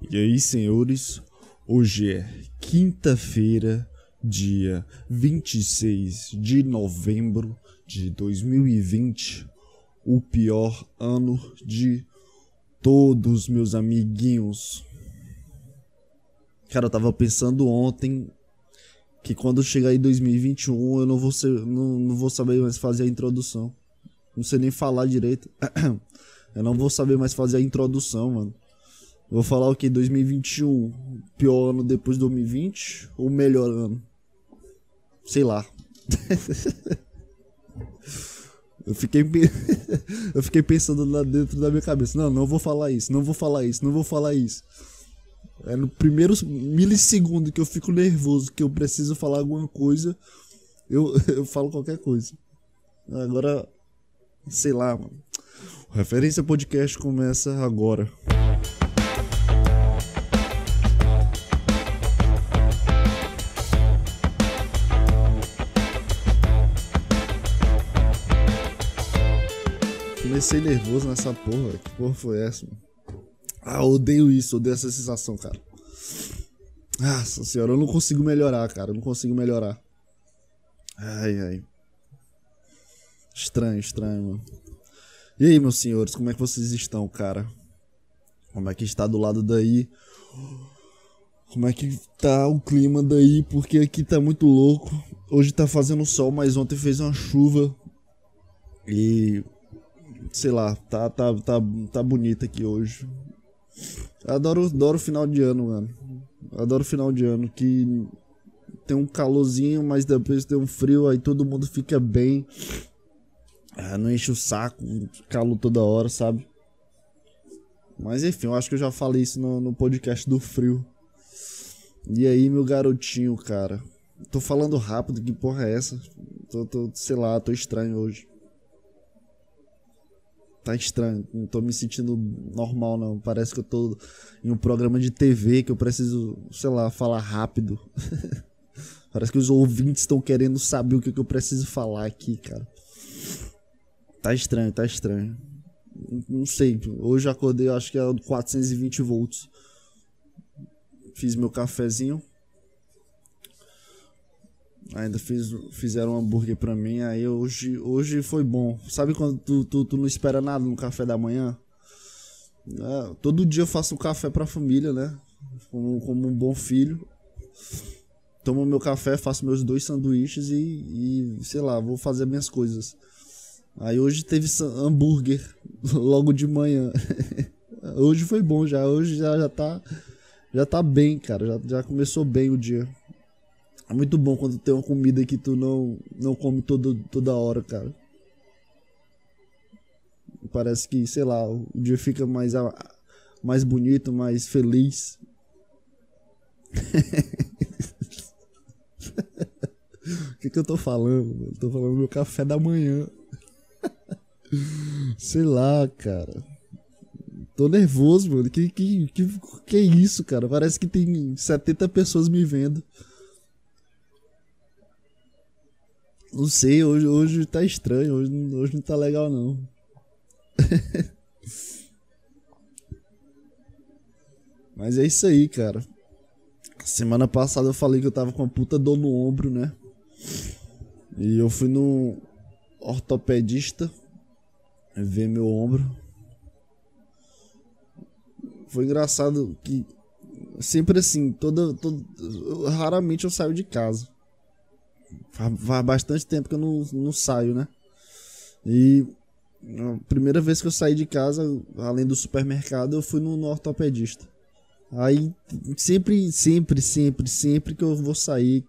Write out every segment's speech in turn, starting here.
E aí, senhores, hoje é quinta-feira, dia 26 de novembro de 2020, o pior ano de todos meus amiguinhos. Cara, eu tava pensando ontem que quando chegar em 2021 eu não vou, ser, não, não vou saber mais fazer a introdução. Não sei nem falar direito. Eu não vou saber mais fazer a introdução, mano. Vou falar o que? 2021, pior ano depois de 2020 ou melhor ano? Sei lá. eu fiquei eu fiquei pensando lá dentro da minha cabeça. Não, não vou falar isso, não vou falar isso, não vou falar isso. É no primeiro milissegundo que eu fico nervoso, que eu preciso falar alguma coisa, eu, eu falo qualquer coisa. Agora, sei lá, mano. O Referência Podcast começa agora. Comecei nervoso nessa porra. Que porra foi essa, mano? Ah, odeio isso, odeio essa sensação, cara. Nossa senhora, eu não consigo melhorar, cara. Eu não consigo melhorar. Ai, ai. Estranho, estranho, mano. E aí, meus senhores, como é que vocês estão, cara? Como é que está do lado daí? Como é que tá o clima daí? Porque aqui tá muito louco. Hoje tá fazendo sol, mas ontem fez uma chuva. E sei lá, tá tá tá, tá bonito aqui hoje. Adoro, adoro final de ano, mano. Adoro final de ano que tem um calorzinho, mas depois tem um frio, aí todo mundo fica bem. Ah, não enche o saco, calor toda hora, sabe? Mas enfim, eu acho que eu já falei isso no, no podcast do frio. E aí, meu garotinho, cara. Tô falando rápido, que porra é essa? Tô, tô sei lá, tô estranho hoje tá estranho. Não tô me sentindo normal, não. Parece que eu tô em um programa de TV que eu preciso, sei lá, falar rápido. Parece que os ouvintes estão querendo saber o que, que eu preciso falar aqui, cara. Tá estranho, tá estranho. Não sei. Hoje eu acordei, acho que é 420 volts. Fiz meu cafezinho. Ainda fiz, fizeram um hambúrguer pra mim, aí hoje, hoje foi bom. Sabe quando tu, tu, tu não espera nada no café da manhã? É, todo dia eu faço um café pra família, né? Como, como um bom filho. Tomo meu café, faço meus dois sanduíches e, e, sei lá, vou fazer minhas coisas. Aí hoje teve hambúrguer logo de manhã. hoje foi bom já, hoje já, já tá já tá bem, cara, já, já começou bem o dia. É muito bom quando tem uma comida que tu não, não come todo, toda hora, cara. Parece que, sei lá, o dia fica mais, mais bonito, mais feliz. O que, que eu tô falando? Eu tô falando meu café da manhã. Sei lá, cara. Tô nervoso, mano. Que, que, que, que é isso, cara? Parece que tem 70 pessoas me vendo. Não sei, hoje, hoje tá estranho, hoje, hoje não tá legal não. Mas é isso aí, cara. Semana passada eu falei que eu tava com uma puta dor no ombro, né? E eu fui no ortopedista ver meu ombro. Foi engraçado que sempre assim, toda, toda raramente eu saio de casa. Faz bastante tempo que eu não, não saio, né? E a primeira vez que eu saí de casa, além do supermercado, eu fui no, no ortopedista. Aí sempre, sempre, sempre, sempre que eu vou sair,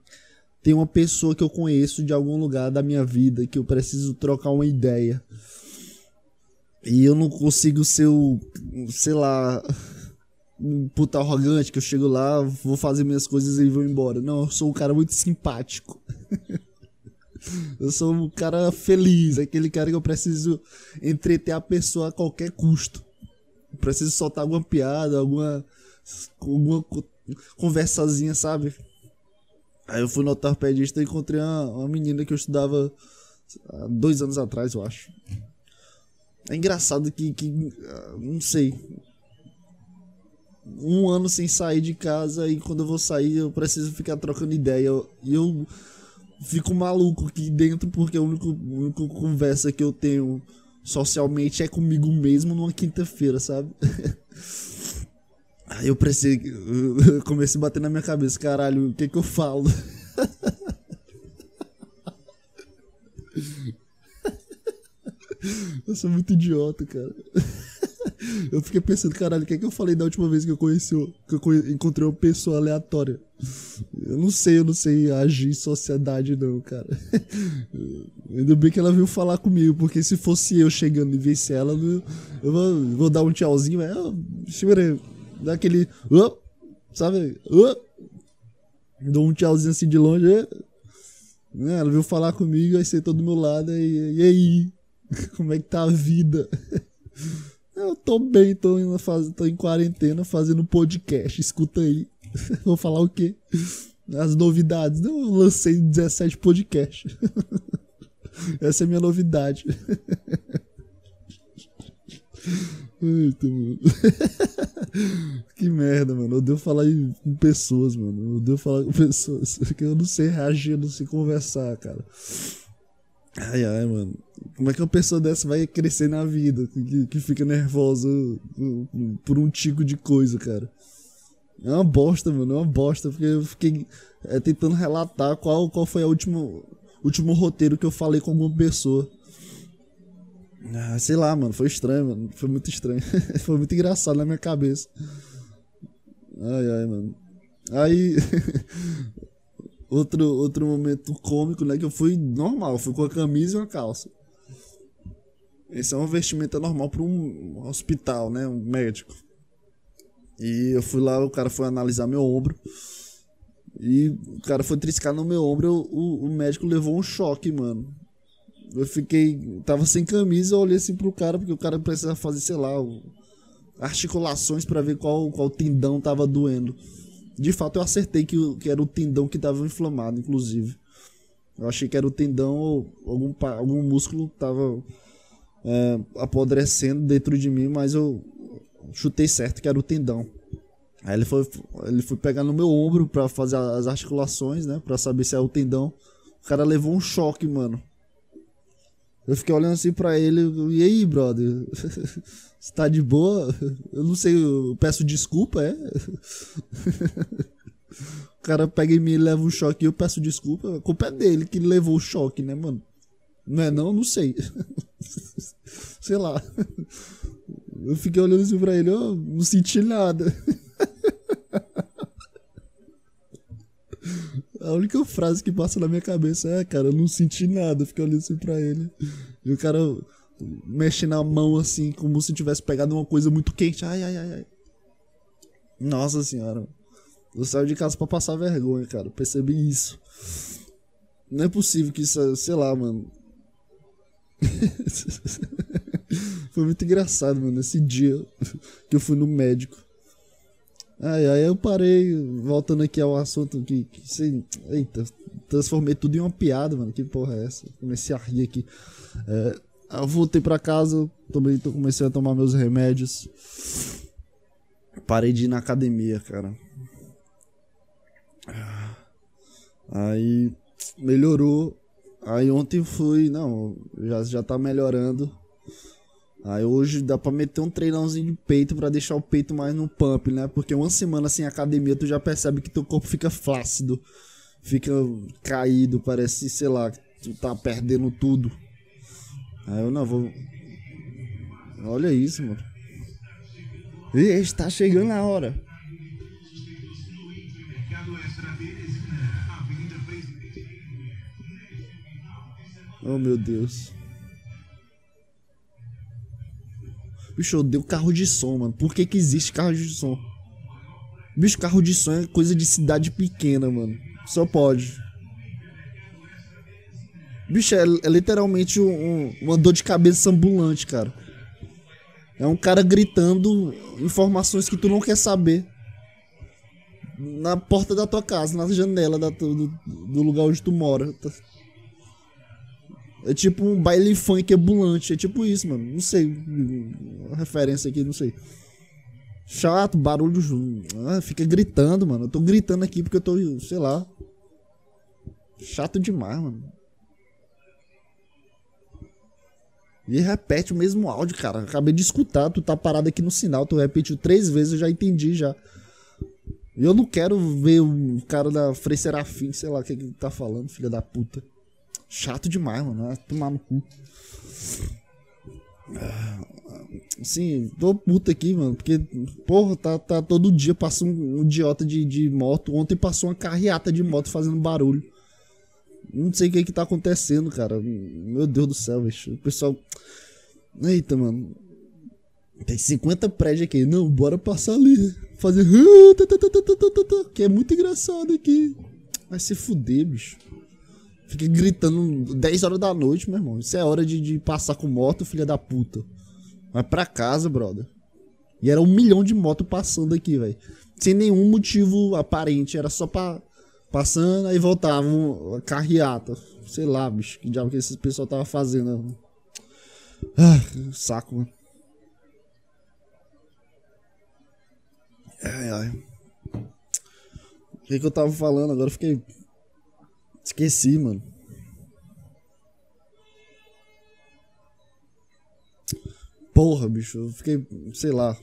tem uma pessoa que eu conheço de algum lugar da minha vida que eu preciso trocar uma ideia. E eu não consigo ser o, sei lá, puta arrogante que eu chego lá, vou fazer minhas coisas e vou embora. Não, eu sou um cara muito simpático. eu sou um cara feliz, aquele cara que eu preciso entreter a pessoa a qualquer custo. Eu preciso soltar alguma piada, alguma, alguma conversazinha, sabe? Aí eu fui no ortopedista e encontrei uma, uma menina que eu estudava há dois anos atrás, eu acho. É engraçado que, que ah, não sei, um ano sem sair de casa e quando eu vou sair eu preciso ficar trocando ideia. E eu, fico maluco aqui dentro porque a única, a única conversa que eu tenho socialmente é comigo mesmo numa quinta-feira, sabe? Aí eu precisei. Eu comecei a bater na minha cabeça, caralho, o que que eu falo? Eu sou muito idiota, cara. Eu fiquei pensando, caralho, o que é que eu falei da última vez que eu conheci, que eu encontrei uma pessoa aleatória? Eu não sei, eu não sei agir em sociedade, não, cara. Ainda bem que ela veio falar comigo, porque se fosse eu chegando e visse ela, eu vou, vou dar um tchauzinho, mas eu, dá aquele. Sabe? Uh, dou um tchauzinho assim de longe. Uh, ela veio falar comigo, aí sentou do meu lado, e, e aí? Como é que tá a vida? Eu tô bem, tô em, tô em quarentena fazendo podcast. Escuta aí. Vou falar o quê? As novidades. Eu lancei 17 podcasts. Essa é minha novidade. Eita, mano. que merda, mano. Eu devo falar com pessoas, mano. Eu devo falar com pessoas. Eu não sei reagir, eu não sei conversar, cara. Ai, ai, mano. Como é que uma pessoa dessa vai crescer na vida? Que, que fica nervosa por um tico de coisa, cara. É uma bosta, mano. É uma bosta. Porque eu fiquei é, tentando relatar qual, qual foi o último, último roteiro que eu falei com alguma pessoa. Ah, sei lá, mano. Foi estranho, mano. Foi muito estranho. foi muito engraçado na minha cabeça. Ai, ai, mano. Aí. outro, outro momento cômico, né? Que eu fui normal, fui com a camisa e uma calça. Esse é uma vestimenta normal para um hospital, né? Um médico. E eu fui lá, o cara foi analisar meu ombro. E o cara foi triscar no meu ombro, eu, o, o médico levou um choque, mano. Eu fiquei. Tava sem camisa, eu olhei assim pro cara, porque o cara precisa fazer, sei lá, articulações para ver qual, qual tendão tava doendo. De fato, eu acertei que, que era o tendão que estava inflamado, inclusive. Eu achei que era o tendão ou algum, algum músculo estava é, apodrecendo dentro de mim, mas eu chutei certo que era o tendão. Aí ele foi, ele foi pegar no meu ombro para fazer as articulações, né? Pra saber se é o tendão. O cara levou um choque, mano. Eu fiquei olhando assim pra ele. E aí, brother? Você tá de boa? Eu não sei, eu peço desculpa, é? O cara pega e leva um choque e eu peço desculpa. A culpa é dele que levou o choque, né, mano? Não é não? Não sei. sei lá. Eu fiquei olhando assim pra ele, eu não senti nada. A única frase que passa na minha cabeça é, cara, eu não senti nada. Eu fiquei olhando assim pra ele. E o cara mexe na mão assim, como se tivesse pegado uma coisa muito quente. Ai, ai, ai, ai. Nossa senhora. Eu saio de casa pra passar vergonha, cara. Percebi isso. Não é possível que isso, sei lá, mano. Foi muito engraçado, mano, esse dia que eu fui no médico. Aí, aí eu parei, voltando aqui ao assunto que, que sei, eita, transformei tudo em uma piada, mano. Que porra é essa? Comecei a rir aqui. É, eu voltei pra casa, também comecei a tomar meus remédios. Parei de ir na academia, cara. Aí melhorou. Aí ontem fui, não, já, já tá melhorando. Aí hoje dá pra meter um treinãozinho de peito para deixar o peito mais no pump, né? Porque uma semana sem academia tu já percebe que teu corpo fica flácido, fica caído, parece, sei lá, tu tá perdendo tudo. Aí eu não vou. Olha isso, mano. E está chegando a hora. Oh meu Deus. Bicho, eu odeio carro de som, mano. Por que que existe carro de som? Bicho, carro de som é coisa de cidade pequena, mano. Só pode. Bicho, é, é literalmente um, uma dor de cabeça ambulante, cara. É um cara gritando informações que tu não quer saber. Na porta da tua casa, na janela da, do, do lugar onde tu mora. É tipo um baile funk ambulante. É tipo isso, mano. Não sei. Uma referência aqui, não sei. Chato, barulho. Ah, fica gritando, mano. Eu tô gritando aqui porque eu tô, sei lá. Chato demais, mano. E repete o mesmo áudio, cara. Acabei de escutar, tu tá parado aqui no sinal, tu repetiu três vezes, eu já entendi já. Eu não quero ver o cara da Frei Serafim, sei lá o que ele tá falando, filha da puta. Chato demais, mano. Vai tomar no cu. Sim, tô puto aqui, mano. Porque, porra, tá, tá todo dia passa um, um idiota de, de moto. Ontem passou uma carreata de moto fazendo barulho. Não sei o que que tá acontecendo, cara. Meu Deus do céu, bicho. O pessoal. Eita, mano. Tem 50 prédios aqui. Não, bora passar ali. Fazer. Que é muito engraçado aqui. Vai se fuder, bicho. Fica gritando 10 horas da noite, meu irmão. Isso é hora de, de passar com moto, filha da puta. Vai pra casa, brother. E era um milhão de motos passando aqui, velho. Sem nenhum motivo aparente. Era só pra. Passando, aí voltavam. Carreata. Sei lá, bicho. Que diabo que esse pessoal tava fazendo. Ah, saco, mano. Ai, ai. O que, que eu tava falando? Agora eu fiquei. Esqueci, mano. Porra, bicho. Eu fiquei. Sei lá.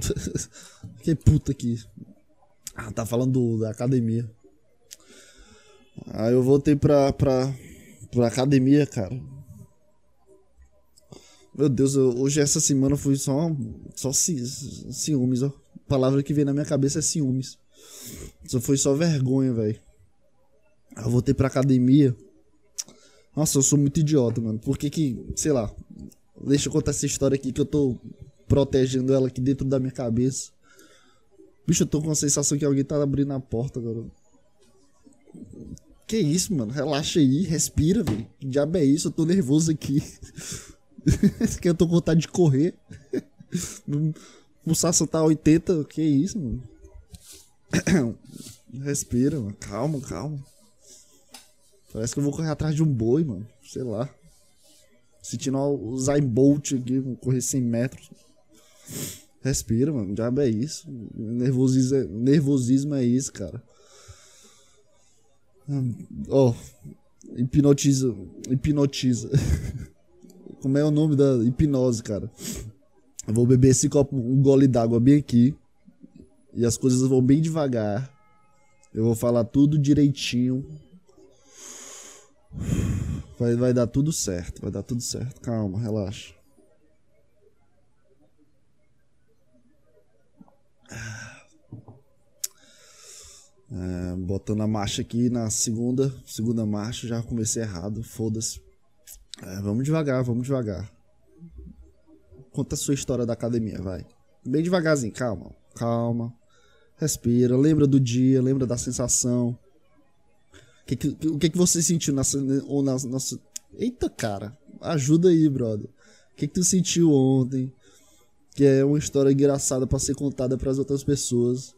fiquei puta aqui. Ah, tá falando do, da academia. Aí eu voltei pra, pra, pra academia, cara. Meu Deus, eu, hoje essa semana foi só, só ci, ciúmes, ó. A palavra que vem na minha cabeça é ciúmes. Isso foi só vergonha, velho. Eu voltei pra academia. Nossa, eu sou muito idiota, mano. Por que que, sei lá. Deixa eu contar essa história aqui que eu tô protegendo ela aqui dentro da minha cabeça. Bicho, eu tô com a sensação que alguém tá abrindo a porta agora. Que isso, mano? Relaxa aí, respira, velho. Que diabo é isso? Eu tô nervoso aqui. que eu tô com vontade de correr. O Sassa tá 80, que isso, mano? Respira, mano. Calma, calma. Parece que eu vou correr atrás de um boi, mano. Sei lá. Sentindo o Zayn Bolt aqui, vou correr 100 metros. Respira, mano. Diabo é isso. Nervosismo é, nervosismo é isso, cara. Oh, hipnotiza. Hipnotiza. Como é o nome da hipnose, cara? Eu vou beber esse copo, um gole d'água bem aqui. E as coisas vão bem devagar. Eu vou falar tudo direitinho. Vai, vai dar tudo certo, vai dar tudo certo. Calma, relaxa. É, botando a marcha aqui na segunda, segunda marcha, já comecei errado, foda-se. É, vamos devagar, vamos devagar. Conta a sua história da academia, vai. Bem devagarzinho, calma, calma. Respira, lembra do dia, lembra da sensação. O que, que, o que, que você sentiu na, ou na, nossa. Eita, cara, ajuda aí, brother. O que, que tu sentiu ontem? Que é uma história engraçada para ser contada para as outras pessoas.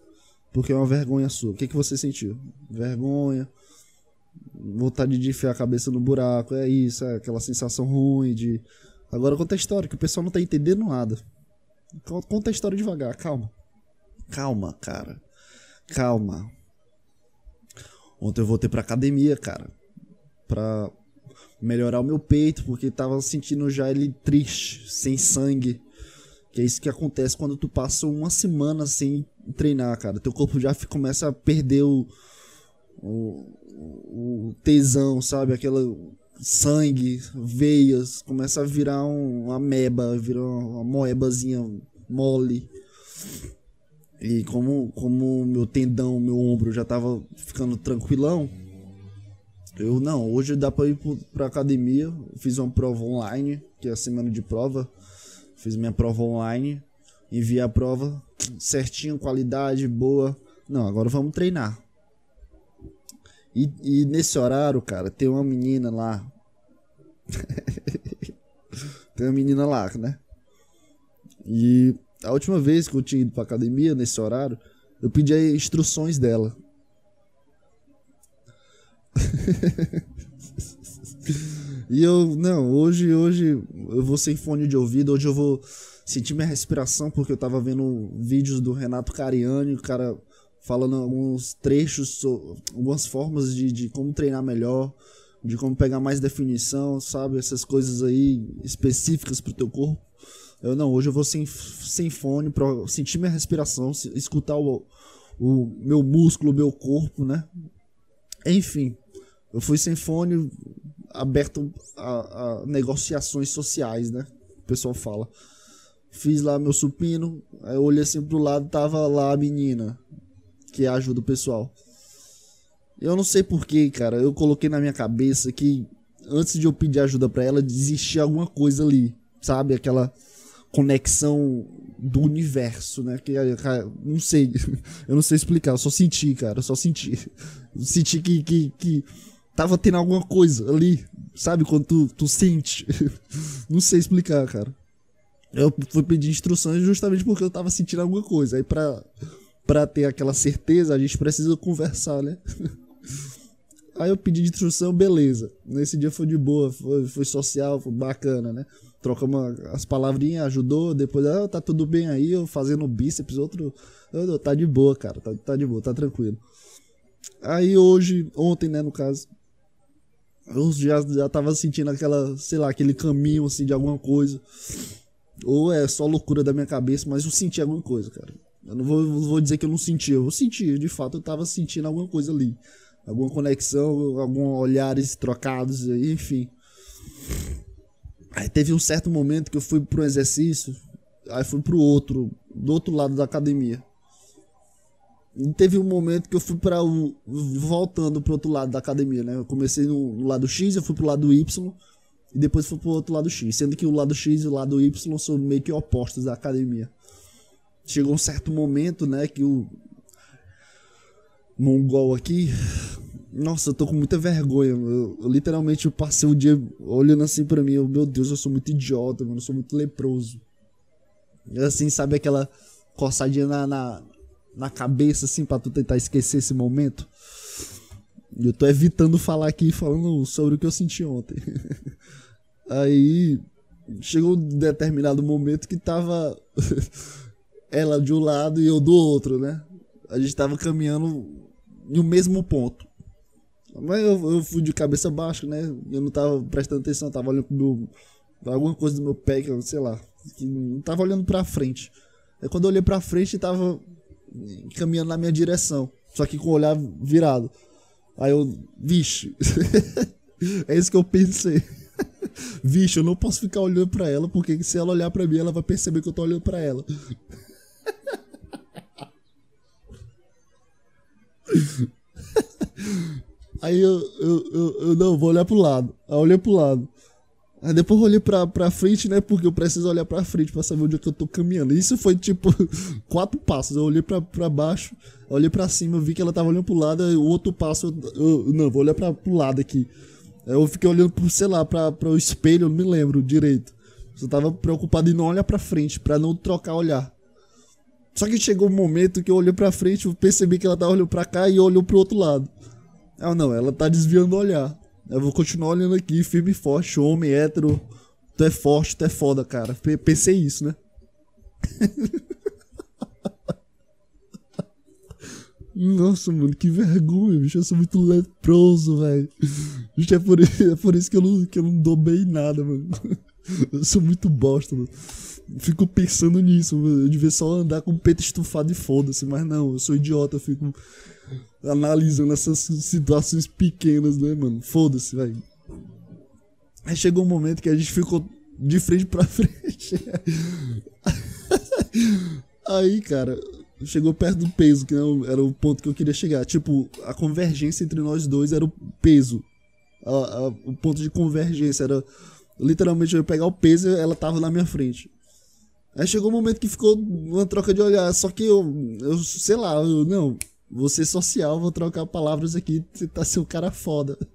Porque é uma vergonha sua. O que, que você sentiu? Vergonha, vontade de enfiar a cabeça no buraco, é isso, é aquela sensação ruim de. Agora conta a história, que o pessoal não tá entendendo nada. Conta a história devagar, calma. Calma, cara. Calma. Ontem eu voltei pra academia, cara. Pra melhorar o meu peito, porque tava sentindo já ele triste, sem sangue. Que é isso que acontece quando tu passa uma semana sem treinar, cara. Teu corpo já começa a perder o, o, o tesão, sabe? Aquela sangue, veias, começa a virar um, uma meba, virar uma moebazinha mole. E como como meu tendão, meu ombro já tava ficando tranquilão, eu não, hoje dá para ir pra academia, fiz uma prova online, que é a semana de prova. Fiz minha prova online, enviei a prova certinho, qualidade boa. Não, agora vamos treinar. E, e nesse horário, cara, tem uma menina lá. tem uma menina lá, né? E a última vez que eu tinha ido pra academia, nesse horário, eu pedi instruções dela. e eu, não, hoje, hoje eu vou sem fone de ouvido, hoje eu vou senti minha respiração porque eu tava vendo vídeos do Renato Cariani, o cara falando alguns trechos, algumas formas de, de como treinar melhor, de como pegar mais definição, sabe? Essas coisas aí específicas pro teu corpo. Eu não, hoje eu vou sem, sem fone pra sentir minha respiração, escutar o, o meu músculo, o meu corpo, né? Enfim, eu fui sem fone, aberto a, a negociações sociais, né? O pessoal fala. Fiz lá meu supino, aí eu olhei assim pro lado, tava lá a menina, que ajuda o pessoal. Eu não sei porquê, cara, eu coloquei na minha cabeça que antes de eu pedir ajuda para ela, existia alguma coisa ali, sabe? Aquela conexão do universo, né? Que cara, não sei, eu não sei explicar, eu só senti, cara, eu só senti. senti que, que, que tava tendo alguma coisa ali, sabe? Quando tu, tu sente. não sei explicar, cara. Eu fui pedir instruções justamente porque eu tava sentindo alguma coisa. Aí pra, pra ter aquela certeza, a gente precisa conversar, né? Aí eu pedi instrução, beleza. Nesse dia foi de boa, foi, foi social, foi bacana, né? Trocamos as palavrinhas, ajudou. Depois, ah, tá tudo bem aí, eu fazendo bíceps, outro. Oh, tá de boa, cara, tá, tá de boa, tá tranquilo. Aí hoje, ontem, né, no caso, eu já, já tava sentindo aquela, sei lá, aquele caminho assim de alguma coisa. Ou é só loucura da minha cabeça, mas eu senti alguma coisa, cara. Eu não vou, vou dizer que eu não senti, eu senti, de fato eu tava sentindo alguma coisa ali. Alguma conexão, alguns olhares trocados, enfim. Aí teve um certo momento que eu fui um exercício, aí fui para o outro, do outro lado da academia. E teve um momento que eu fui para o voltando para outro lado da academia, né? Eu comecei no, no, lado X, eu fui pro lado Y e depois fui pro outro lado X, sendo que o lado X e o lado Y são meio que opostos da academia. Chegou um certo momento, né, que o mongol aqui nossa, eu tô com muita vergonha. Eu, eu literalmente eu passei o dia olhando assim pra mim. Eu, meu Deus, eu sou muito idiota, mano. Eu sou muito leproso. E assim, sabe aquela coçadinha na, na, na cabeça, assim, pra tu tentar esquecer esse momento? E eu tô evitando falar aqui, falando sobre o que eu senti ontem. Aí chegou um determinado momento que tava ela de um lado e eu do outro, né? A gente tava caminhando no mesmo ponto. Mas eu, eu fui de cabeça baixa, né? Eu não tava prestando atenção, tava olhando pro meu, alguma coisa do meu pé, que eu sei lá, que não tava olhando pra frente. Aí quando eu olhei pra frente, tava caminhando na minha direção, só que com o olhar virado. Aí eu, vixe, é isso que eu pensei. Vixe, eu não posso ficar olhando pra ela, porque se ela olhar pra mim, ela vai perceber que eu tô olhando pra ela. Aí eu, eu, eu, eu, não, vou olhar pro lado. Aí eu olhei pro lado. Aí depois eu olhei pra, pra frente, né? Porque eu preciso olhar pra frente pra saber onde é que eu tô caminhando. Isso foi tipo quatro passos. Eu olhei pra, pra baixo, olhei pra cima, vi que ela tava olhando pro lado. Aí o outro passo, eu, eu não, vou olhar pra, pro lado aqui. Eu fiquei olhando pro, sei lá, pra, pra o espelho, não me lembro direito. Eu tava preocupado em não olhar pra frente, pra não trocar olhar. Só que chegou um momento que eu olhei pra frente, eu percebi que ela tava olhando pra cá e olhou pro outro lado. Ah, não, ela tá desviando o olhar. Eu vou continuar olhando aqui, firme e forte, homem, hétero. Tu é forte, tu é foda, cara. Pensei isso, né? Nossa, mano, que vergonha, bicho. Eu sou muito leproso, velho. É por, é por isso que eu, não, que eu não dou bem em nada, mano. Eu sou muito bosta, mano. Fico pensando nisso, mano. Eu devia só andar com o peito estufado e foda-se, mas não, eu sou idiota, eu fico analisando essas situações pequenas, né, mano? Foda-se, velho. Aí chegou um momento que a gente ficou de frente pra frente. Aí, cara, chegou perto do peso, que era o ponto que eu queria chegar. Tipo, a convergência entre nós dois era o peso. A, a, o ponto de convergência era. Literalmente, eu ia pegar o peso e ela tava na minha frente. Aí chegou um momento que ficou uma troca de olhar. Só que eu, eu sei lá, eu, não, ser social, vou trocar palavras aqui, você tá seu cara foda.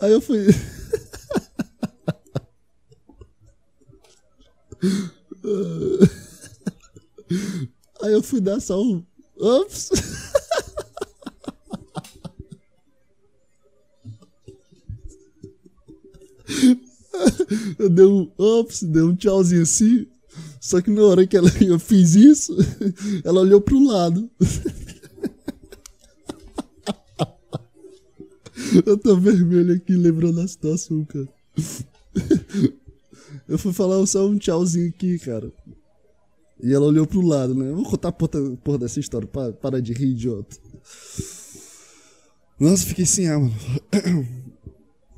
Aí eu fui. Aí eu fui dar só um. Ops! Eu dei um ops, dei um tchauzinho assim. Só que na hora que ela, eu fiz isso, ela olhou pro lado. Eu tô vermelho aqui lembrando a situação, cara. Eu fui falar só um tchauzinho aqui, cara. E ela olhou pro lado, né? Vou contar a porra, porra dessa história. Para, para de rir, idiota. Nossa, fiquei sem ar, mano.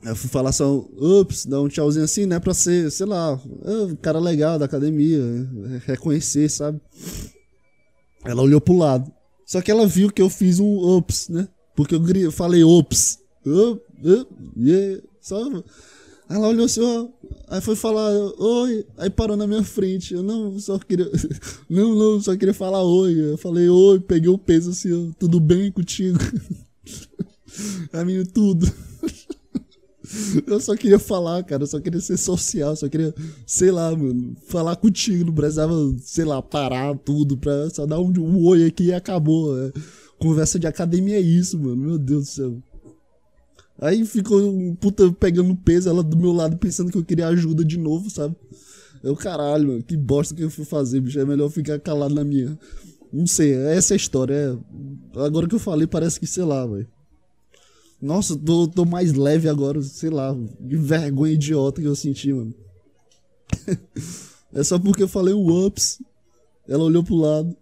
Eu fui falar só, ups, dar um tchauzinho assim, né? Pra ser, sei lá, um cara legal da academia, reconhecer, sabe? Ela olhou pro lado. Só que ela viu que eu fiz um ups, né? Porque eu, eu falei ups. Up, up, yeah. Só. Ela olhou assim, ó. Aí foi falar, oi. Aí parou na minha frente. Eu não, só queria. Não, não, só queria falar oi. Eu falei, oi, peguei o peso assim, ó. Tudo bem contigo? A minha tudo. Eu só queria falar, cara. Eu só queria ser social. Só queria, sei lá, mano, falar contigo. Não precisava, sei lá, parar tudo pra só dar um, um oi aqui e acabou. É. Conversa de academia é isso, mano. Meu Deus do céu. Aí ficou um puta pegando peso, ela do meu lado pensando que eu queria ajuda de novo, sabe? Eu, caralho, mano, que bosta que eu fui fazer, bicho. É melhor ficar calado na minha. Não sei, essa é a história. É... Agora que eu falei, parece que, sei lá, velho. Nossa, tô, tô mais leve agora, sei lá, de vergonha idiota que eu senti, mano. é só porque eu falei o ups. Ela olhou pro lado.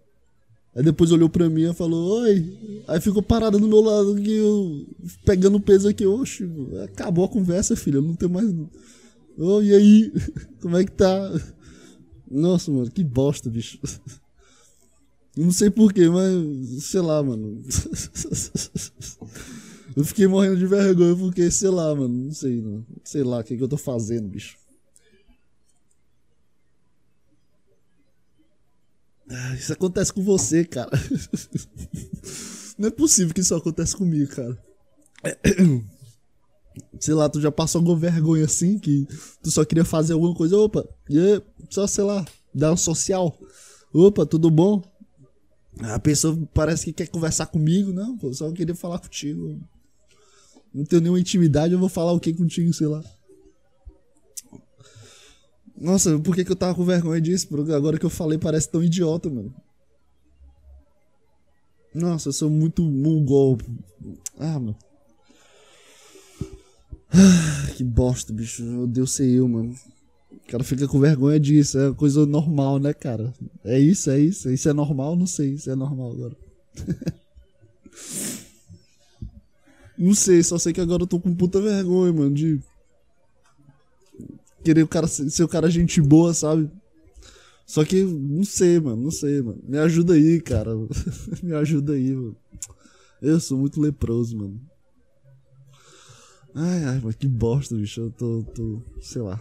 Aí depois olhou pra mim e falou, oi. Aí ficou parada do meu lado, eu, pegando peso aqui, oxe, acabou a conversa, filha, não tem mais. Oh, e aí? Como é que tá? Nossa, mano, que bosta, bicho. Não sei porquê, mas sei lá, mano. Eu fiquei morrendo de vergonha porque, sei lá, mano, não sei, não. Sei lá o que, que eu tô fazendo, bicho. Isso acontece com você, cara. Não é possível que isso aconteça comigo, cara. Sei lá, tu já passou alguma vergonha assim que tu só queria fazer alguma coisa. Opa, e só, sei lá, dar um social. Opa, tudo bom? A pessoa parece que quer conversar comigo. Não, pô, só queria falar contigo não tenho nenhuma intimidade, eu vou falar o que contigo, sei lá. Nossa, por que, que eu tava com vergonha disso? Porque agora que eu falei parece tão idiota, mano. Nossa, eu sou muito mongol. Ah, mano. Ah, que bosta, bicho. Meu Deus, sei eu, mano. O cara fica com vergonha disso. É coisa normal, né, cara? É isso, é isso. Isso é normal? Não sei. Isso é normal agora. Não sei, só sei que agora eu tô com puta vergonha, mano, de. Querer o cara ser o cara gente boa, sabe? Só que, não sei, mano, não sei, mano. Me ajuda aí, cara. Me ajuda aí, mano. Eu sou muito leproso, mano. Ai, ai, mas que bosta, bicho. Eu tô, tô. Sei lá.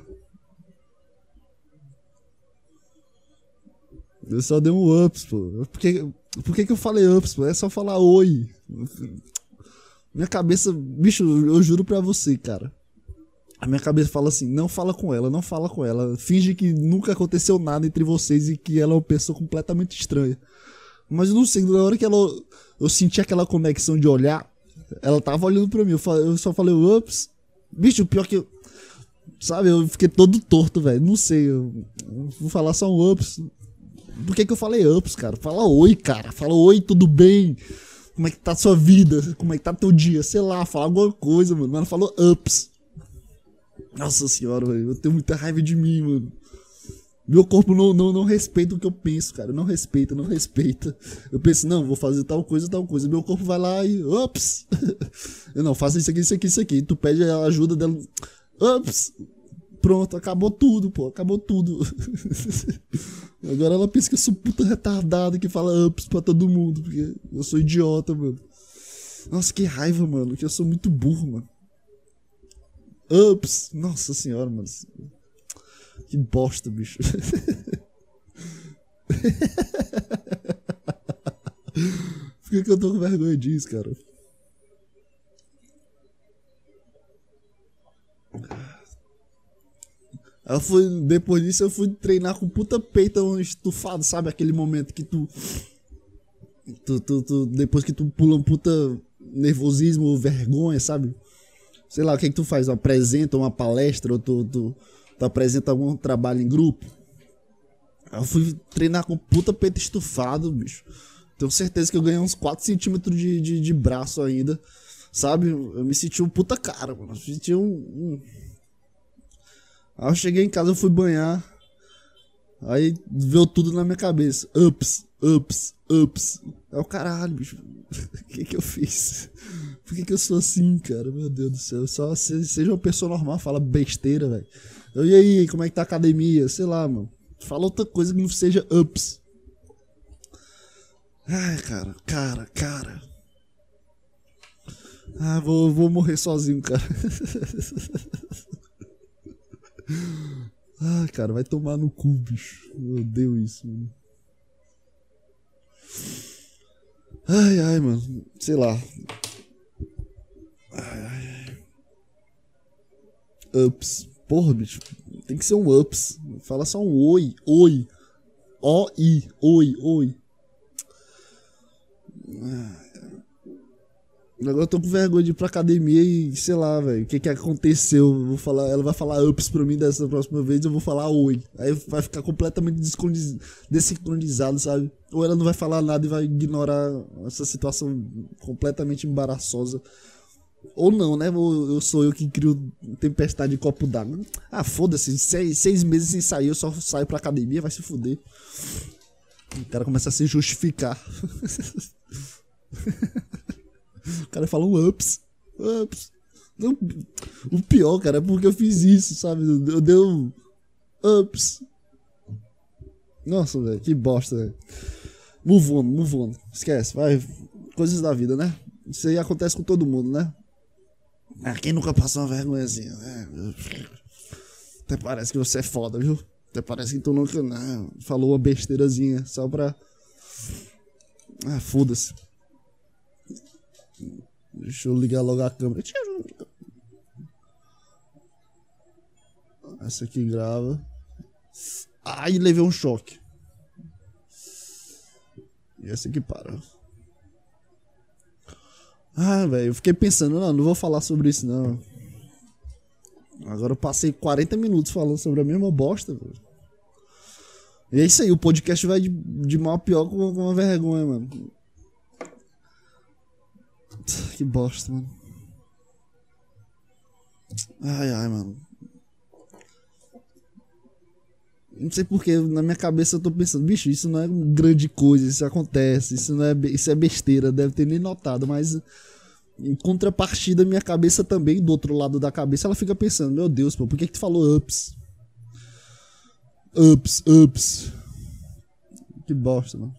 Eu só dei um ups, pô. Por que, por que, que eu falei ups, pô? É só falar oi. Minha cabeça, bicho, eu juro pra você, cara. A minha cabeça fala assim: não fala com ela, não fala com ela. Finge que nunca aconteceu nada entre vocês e que ela é uma pessoa completamente estranha. Mas eu não sei, na hora que ela, eu senti aquela conexão de olhar, ela tava olhando pra mim. Eu, só falei, ups. Bicho, pior que eu. Sabe, eu fiquei todo torto, velho. Não sei, eu, vou falar só um ups. Por que, que eu falei ups, cara? Fala oi, cara. Fala oi, tudo bem? como é que tá a sua vida, como é que tá teu dia, sei lá, fala alguma coisa, mano. Mas falou ups. Nossa senhora, velho, eu tenho muita raiva de mim, mano. Meu corpo não, não, não respeita o que eu penso, cara. Não respeita, não respeita. Eu penso, não, vou fazer tal coisa, tal coisa. Meu corpo vai lá e. Ups! Eu não, faça isso aqui, isso aqui, isso aqui. Tu pede a ajuda dela. Ups! Pronto, acabou tudo, pô. Acabou tudo. Agora ela pensa que eu sou puta retardado que fala ups pra todo mundo. Porque eu sou idiota, mano. Nossa, que raiva, mano. Que eu sou muito burro, mano. Ups. Nossa senhora, mano. Que bosta, bicho. Por que, que eu tô com vergonha disso, cara? Eu fui, depois disso eu fui treinar com puta peito estufado, sabe? Aquele momento que tu, tu, tu, tu depois que tu pula um puta nervosismo, vergonha, sabe? Sei lá, o que, é que tu faz? Apresenta uma palestra ou tu, tu, Tu apresenta algum trabalho em grupo. Eu fui treinar com puta peito estufado, bicho. Tenho certeza que eu ganhei uns 4 centímetros de, de, de braço ainda. Sabe? Eu me senti um puta cara, mano. Eu me senti um, um... Aí eu cheguei em casa, eu fui banhar. Aí veio tudo na minha cabeça. Ups, ups, ups. É o caralho, bicho. O que que eu fiz? Por que que eu sou assim, cara? Meu Deus do céu. Só seja uma pessoa normal, fala besteira, velho. E aí, como é que tá a academia? Sei lá, mano. Fala outra coisa que não seja ups. Ai, cara, cara, cara. Ah, vou, vou morrer sozinho, cara. Ai, cara, vai tomar no cu, bicho. Eu odeio isso, mano. Ai, ai, mano. Sei lá. Ai, ai. Ups. Porra, bicho. Tem que ser um ups. Fala só um oi. Oi. O-I. Oi, oi. Agora eu tô com vergonha de ir pra academia e sei lá, velho. O que que aconteceu? Eu vou falar, ela vai falar ups pra mim dessa próxima vez, eu vou falar oi. Aí vai ficar completamente desincronizado, sabe? Ou ela não vai falar nada e vai ignorar essa situação completamente embaraçosa. Ou não, né? Ou eu sou eu que crio tempestade de copo d'água. Ah, foda-se. Seis, seis meses sem sair, eu só saio pra academia, vai se fuder. O cara começa a se justificar. o cara fala ups. Ups. Não, o pior, cara, é porque eu fiz isso, sabe? Eu dei um ups. Nossa, velho, que bosta, velho. Move on, move on. Esquece, vai. Coisas da vida, né? Isso aí acontece com todo mundo, né? Ah, quem nunca passou uma vergonhazinha, né? Até parece que você é foda, viu? Até parece que tu nunca né, falou uma besteirazinha só pra. Ah, foda-se. Deixa eu ligar logo a câmera. Essa aqui grava. Ai, levei um choque. E essa aqui para. Ah, velho, eu fiquei pensando, não, não vou falar sobre isso não. Agora eu passei 40 minutos falando sobre a mesma bosta, velho. E é isso aí, o podcast vai de, de mal a pior com uma vergonha, mano. Que bosta, mano. Ai, ai, mano. Não sei porque na minha cabeça eu tô pensando, bicho, isso não é grande coisa, isso acontece, isso não é, isso é besteira, deve ter nem notado, mas em contrapartida, minha cabeça também, do outro lado da cabeça, ela fica pensando: Meu Deus, pô, por que, que tu falou ups? Ups, ups. Que bosta, mano.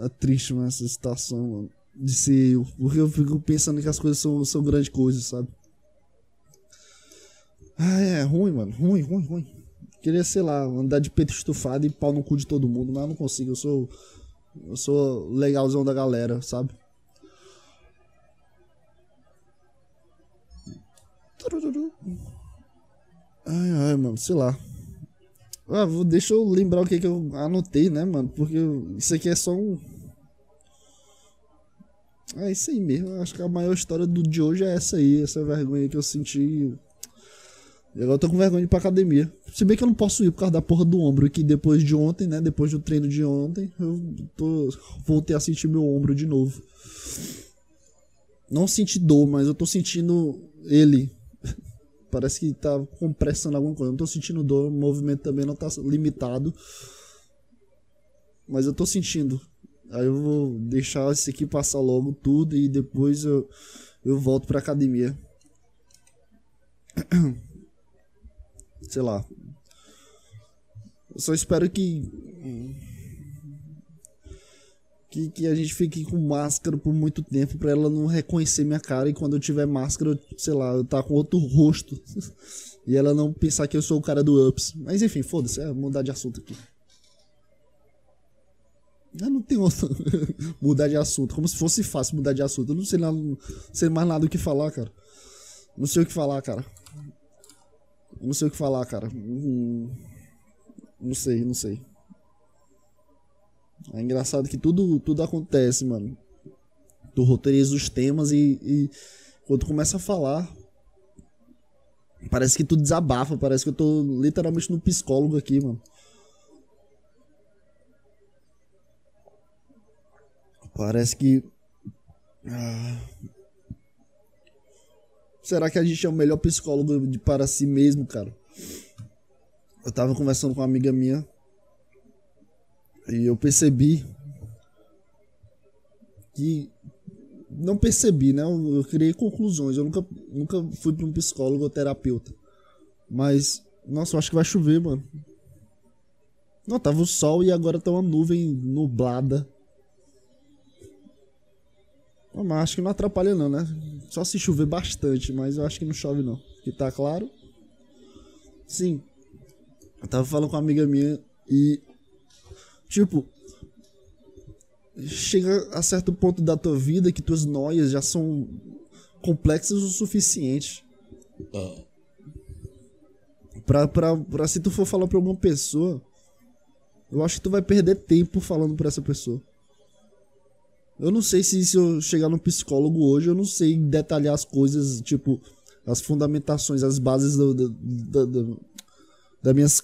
É triste, mano, essa situação, mano. De ser. Porque eu fico pensando que as coisas são, são grandes coisas, sabe? Ah, é ruim, mano. Ruim, ruim, ruim. Queria, sei lá, andar de peito estufado e pau no cu de todo mundo, mas eu não consigo. Eu sou. Eu sou legalzão da galera, sabe? Ai, ai, mano, sei lá. Ah, vou, deixa eu lembrar o que, que eu anotei, né, mano? Porque isso aqui é só um. É isso aí mesmo. Acho que a maior história do de hoje é essa aí, essa vergonha que eu senti. E agora eu tô com vergonha de ir pra academia. Se bem que eu não posso ir por causa da porra do ombro, que depois de ontem, né? Depois do treino de ontem, eu tô, voltei a sentir meu ombro de novo. Não senti dor, mas eu tô sentindo ele Parece que tá compressando alguma coisa. Eu não tô sentindo dor, o movimento também não tá limitado. Mas eu tô sentindo. Aí eu vou deixar esse aqui passar logo tudo e depois eu, eu volto pra academia. Sei lá. Eu só espero que que, que a gente fique com máscara por muito tempo para ela não reconhecer minha cara e quando eu tiver máscara, sei lá, eu tá com outro rosto e ela não pensar que eu sou o cara do Ups. Mas enfim, foda-se, é mudar de assunto aqui. Eu não tenho outro mudar de assunto, como se fosse fácil mudar de assunto. Eu não sei, nada, não sei mais nada o que falar, cara. Não sei o que falar, cara. Não sei o que falar, cara. Hum, não sei, não sei. É engraçado que tudo, tudo acontece, mano. Tu roteiriza os temas e, e quando começa a falar, Parece que tu desabafa, parece que eu tô literalmente no psicólogo aqui, mano. Parece que. Ah, será que a gente é o melhor psicólogo de para si mesmo, cara? Eu tava conversando com uma amiga minha e eu percebi que não percebi, né? Eu, eu criei conclusões. Eu nunca, nunca fui para um psicólogo ou terapeuta. Mas, nossa, eu acho que vai chover, mano. Não, tava o sol e agora tá uma nuvem nublada. Mas acho que não atrapalha não, né? Só se chover bastante, mas eu acho que não chove não. Que tá claro. Sim. Eu tava falando com uma amiga minha e. Tipo, chega a certo ponto da tua vida que tuas noias já são complexas o suficiente. Uh. Pra, pra, pra se tu for falar pra alguma pessoa, eu acho que tu vai perder tempo falando pra essa pessoa. Eu não sei se, se eu chegar no psicólogo hoje, eu não sei detalhar as coisas, tipo, as fundamentações, as bases do, do, do, do das minhas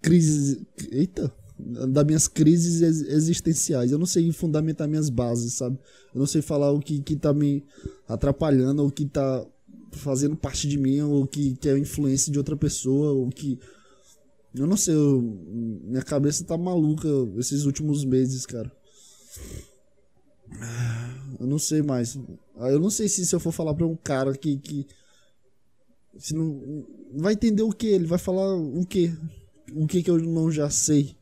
crises. Eita! das minhas crises existenciais. Eu não sei fundamentar minhas bases, sabe? Eu não sei falar o que, que tá me atrapalhando, o que tá fazendo parte de mim, ou que, que é influência de outra pessoa, ou que. Eu não sei, eu, minha cabeça tá maluca esses últimos meses, cara. Eu não sei mais. Eu não sei se, se eu for falar pra um cara que. que se não, vai entender o que? Ele vai falar o que? O que que eu não já sei?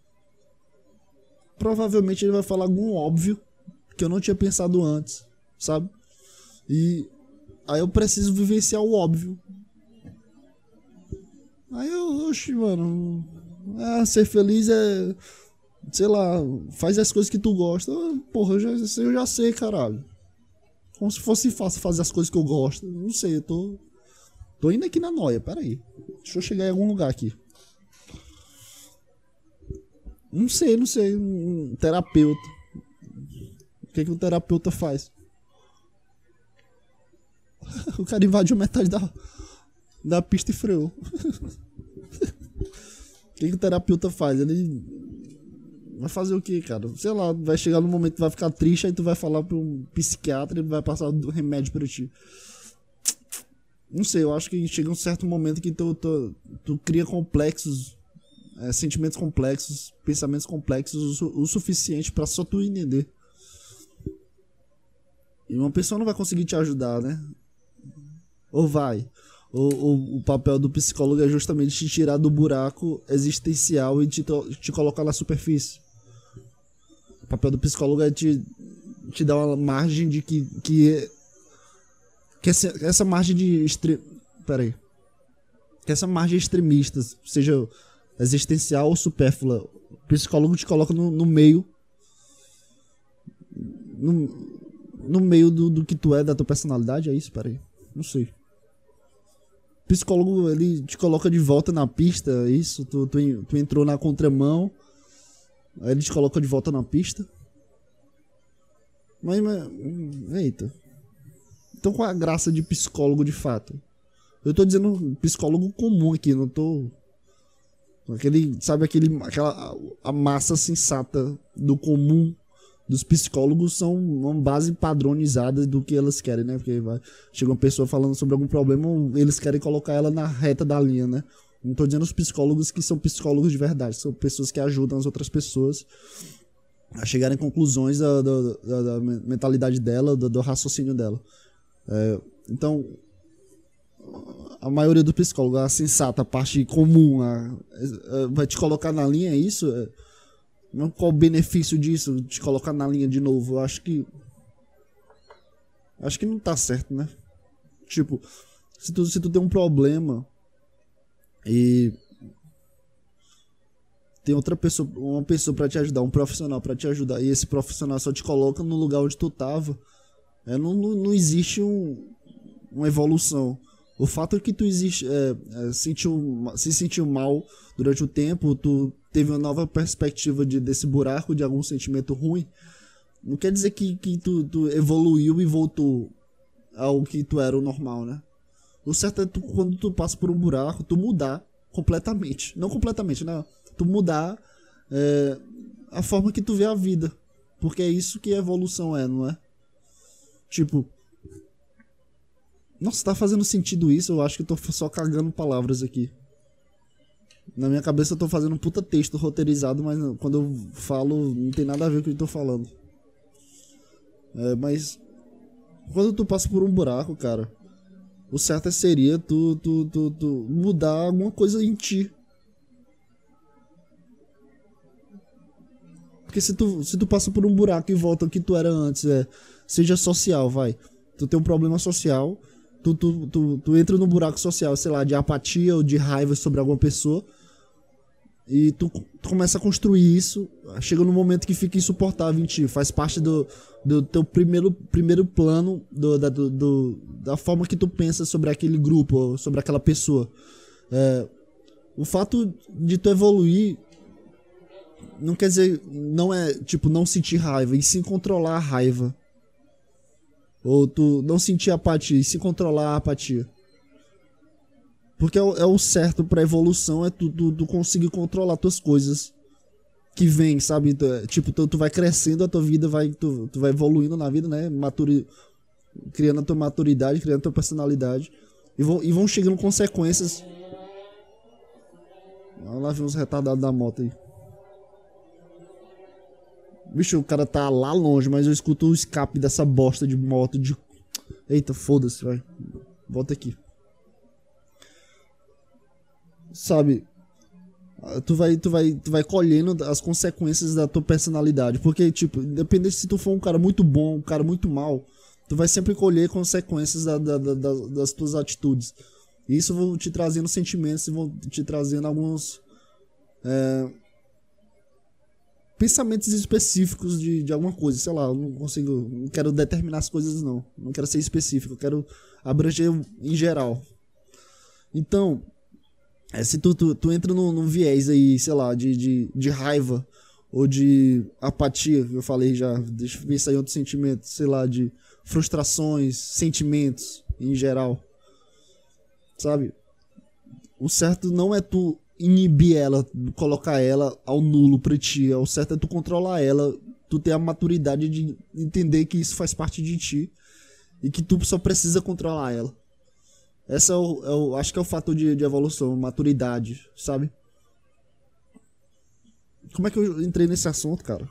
provavelmente ele vai falar algum óbvio que eu não tinha pensado antes, sabe? E aí eu preciso vivenciar o óbvio. Aí eu, oxe, mano, é, ser feliz é, sei lá, faz as coisas que tu gosta. Porra, eu já, eu já sei, caralho. Como se fosse fácil fazer as coisas que eu gosto. Não sei, eu tô. Tô indo aqui na noia, peraí. Deixa eu chegar em algum lugar aqui. Não sei, não sei. Um terapeuta. O que, que um terapeuta faz? o cara invadiu metade da, da pista e freou. o que, que o terapeuta faz? Ele vai fazer o que, cara? Sei lá, vai chegar no momento que vai ficar triste, aí tu vai falar pra um psiquiatra e ele vai passar o remédio pra ti. Não sei, eu acho que chega um certo momento que tu, tu, tu cria complexos é, sentimentos complexos, pensamentos complexos o, o suficiente para só tu entender. E uma pessoa não vai conseguir te ajudar, né? Ou vai. Ou, o papel do psicólogo é justamente te tirar do buraco existencial e te, te colocar na superfície. O papel do psicólogo é te, te dar uma margem de que. que, que essa, essa margem de. Extre... Peraí. Que essa margem extremista seja existencial ou supérflua. O psicólogo te coloca no, no meio. No, no meio do, do que tu é, da tua personalidade, é isso? Peraí. Não sei. Psicólogo, ele te coloca de volta na pista, é isso? Tu, tu, tu entrou na contramão, aí ele te coloca de volta na pista. Mas, mas. Eita. Então qual é a graça de psicólogo de fato? Eu tô dizendo psicólogo comum aqui, não tô Aquele, sabe aquele, aquela a massa sensata do comum dos psicólogos são uma base padronizada do que elas querem, né? Porque vai, chega uma pessoa falando sobre algum problema, eles querem colocar ela na reta da linha, né? Não estou dizendo os psicólogos que são psicólogos de verdade, são pessoas que ajudam as outras pessoas a chegarem em conclusões da, da, da, da mentalidade dela, do, do raciocínio dela. É, então, a maioria do psicólogo, a sensata, a parte comum, a, a, vai te colocar na linha, é isso? É, qual o benefício disso, te colocar na linha de novo? Eu acho que. Acho que não tá certo, né? Tipo, se tu, se tu tem um problema e tem outra pessoa, uma pessoa para te ajudar, um profissional para te ajudar, e esse profissional só te coloca no lugar onde tu tava, é, não, não, não existe um, uma evolução. O fato é que tu existe, é, é, sentiu, se sentiu mal durante o tempo, tu teve uma nova perspectiva de, desse buraco, de algum sentimento ruim, não quer dizer que, que tu, tu evoluiu e voltou ao que tu era o normal, né? O certo é tu, quando tu passa por um buraco, tu mudar completamente. Não completamente, né? Tu mudar é, a forma que tu vê a vida. Porque é isso que evolução é, não é? Tipo. Nossa, tá fazendo sentido isso? Eu acho que eu tô só cagando palavras aqui. Na minha cabeça eu tô fazendo um puta texto roteirizado, mas quando eu falo não tem nada a ver com o que eu tô falando. É, mas. Quando tu passa por um buraco, cara, o certo seria tu, tu, tu, tu mudar alguma coisa em ti. Porque se tu, se tu passa por um buraco e volta ao que tu era antes, é, seja social, vai. Tu tem um problema social, tu, tu, tu, tu entra no buraco social, sei lá, de apatia ou de raiva sobre alguma pessoa. E tu, tu começa a construir isso, chega num momento que fica insuportável em ti, faz parte do, do teu primeiro, primeiro plano, do, da, do, do, da forma que tu pensa sobre aquele grupo, sobre aquela pessoa. É, o fato de tu evoluir não quer dizer, não é tipo não sentir raiva, e sim controlar a raiva. Ou tu não sentir apatia, e sim controlar a apatia. Porque é o, é o certo pra evolução, é tu, tu, tu conseguir controlar tuas coisas que vem, sabe? Tu, é, tipo, tu, tu vai crescendo, a tua vida vai. Tu, tu vai evoluindo na vida, né? Maturi, criando a tua maturidade, criando a tua personalidade. E vão, e vão chegando consequências. Olha lá, ver uns retardados da moto aí. Bicho, o cara tá lá longe, mas eu escuto o escape dessa bosta de moto de. Eita, foda-se, vai. Volta aqui sabe? Tu vai, tu, vai, tu vai colhendo as consequências da tua personalidade. Porque, tipo, independente se tu for um cara muito bom, um cara muito mal, tu vai sempre colher consequências da, da, da, das tuas atitudes. E isso vão te trazendo sentimentos e vão te trazendo alguns. É, pensamentos específicos de, de alguma coisa. Sei lá, eu não consigo. Não quero determinar as coisas, não. Não quero ser específico, eu quero abranger em geral. Então, é, se tu, tu, tu entra num, num, viés aí, sei lá, de, de, de raiva ou de apatia, eu falei já, deixa eu pensar em outros sentimentos, sei lá, de frustrações, sentimentos em geral. Sabe? O certo não é tu inibir ela, colocar ela ao nulo pra ti. O certo é tu controlar ela, tu ter a maturidade de entender que isso faz parte de ti e que tu só precisa controlar ela. Essa é o, é acho que é o fator de, de evolução, maturidade, sabe? Como é que eu entrei nesse assunto, cara?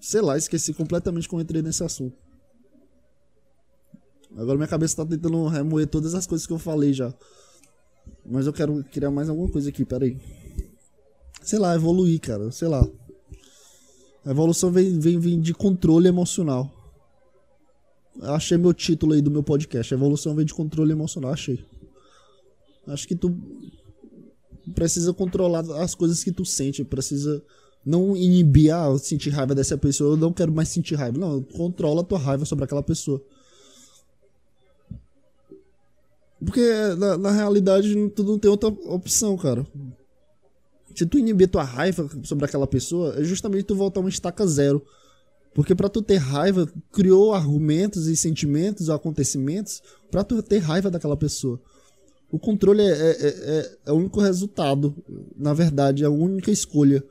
Sei lá, esqueci completamente como eu entrei nesse assunto. Agora minha cabeça tá tentando remoer todas as coisas que eu falei já. Mas eu quero criar mais alguma coisa aqui, peraí. Sei lá, evoluir, cara. Sei lá. A evolução vem, vem, vem de controle emocional. Achei meu título aí do meu podcast. Evolução vem de controle emocional. Achei. Acho que tu precisa controlar as coisas que tu sente. Precisa não inibir, ah, sentir raiva dessa pessoa. Eu não quero mais sentir raiva. Não, controla a tua raiva sobre aquela pessoa. Porque na, na realidade tu não tem outra opção, cara. Se tu inibir tua raiva sobre aquela pessoa, é justamente tu voltar uma estaca zero. Porque para tu ter raiva, criou argumentos e sentimentos, acontecimentos para tu ter raiva daquela pessoa. O controle é, é, é, é, o único resultado, na verdade, é a única escolha.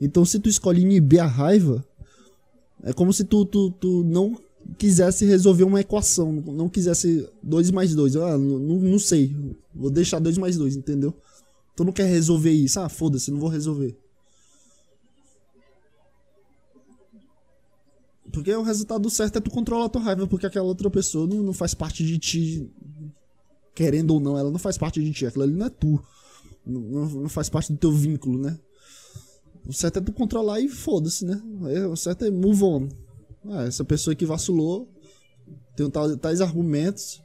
Então, se tu escolhe inibir a raiva, é como se tu, tu, tu não quisesse resolver uma equação, não quisesse 2 mais 2. Ah, não, não sei, vou deixar 2 mais 2, entendeu? Tu não quer resolver isso. Ah, foda-se, não vou resolver. Porque o resultado certo é tu controlar a tua raiva, porque aquela outra pessoa não, não faz parte de ti. Querendo ou não, ela não faz parte de ti. Aquilo ali não é tu. Não, não faz parte do teu vínculo, né? O certo é tu controlar e foda-se, né? O certo é move on. Ah, essa pessoa que vacilou tem tais argumentos,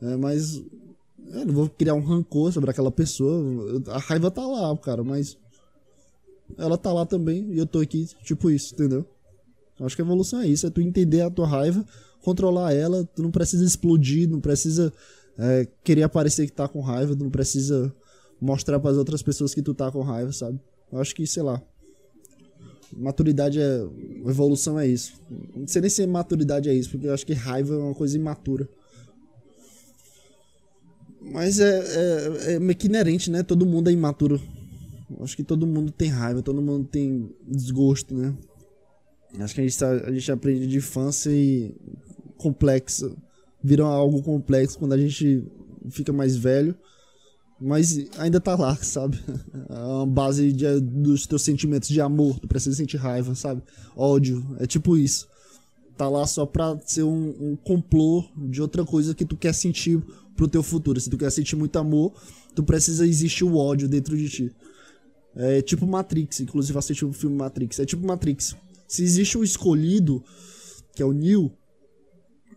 é, mas eu não vou criar um rancor sobre aquela pessoa. A raiva tá lá, cara, mas ela tá lá também e eu tô aqui, tipo isso, entendeu? Acho que a evolução é isso, é tu entender a tua raiva, controlar ela, tu não precisa explodir, não precisa é, querer aparecer que tá com raiva, tu não precisa mostrar para as outras pessoas que tu tá com raiva, sabe? Eu acho que, sei lá, maturidade é. Evolução é isso. Não sei nem se maturidade é isso, porque eu acho que raiva é uma coisa imatura. Mas é, é, é meio que inerente, né? Todo mundo é imaturo. Acho que todo mundo tem raiva, todo mundo tem desgosto, né? Acho que a gente, tá, a gente aprende de infância e complexo. Vira algo complexo quando a gente fica mais velho. Mas ainda tá lá, sabe? É uma base de, dos teus sentimentos de amor. Tu precisa sentir raiva, sabe? Ódio. É tipo isso. Tá lá só pra ser um, um complô de outra coisa que tu quer sentir pro teu futuro. Se tu quer sentir muito amor, tu precisa existir o ódio dentro de ti. É tipo Matrix, inclusive assisti o filme Matrix. É tipo Matrix. Se existe o escolhido, que é o Neo,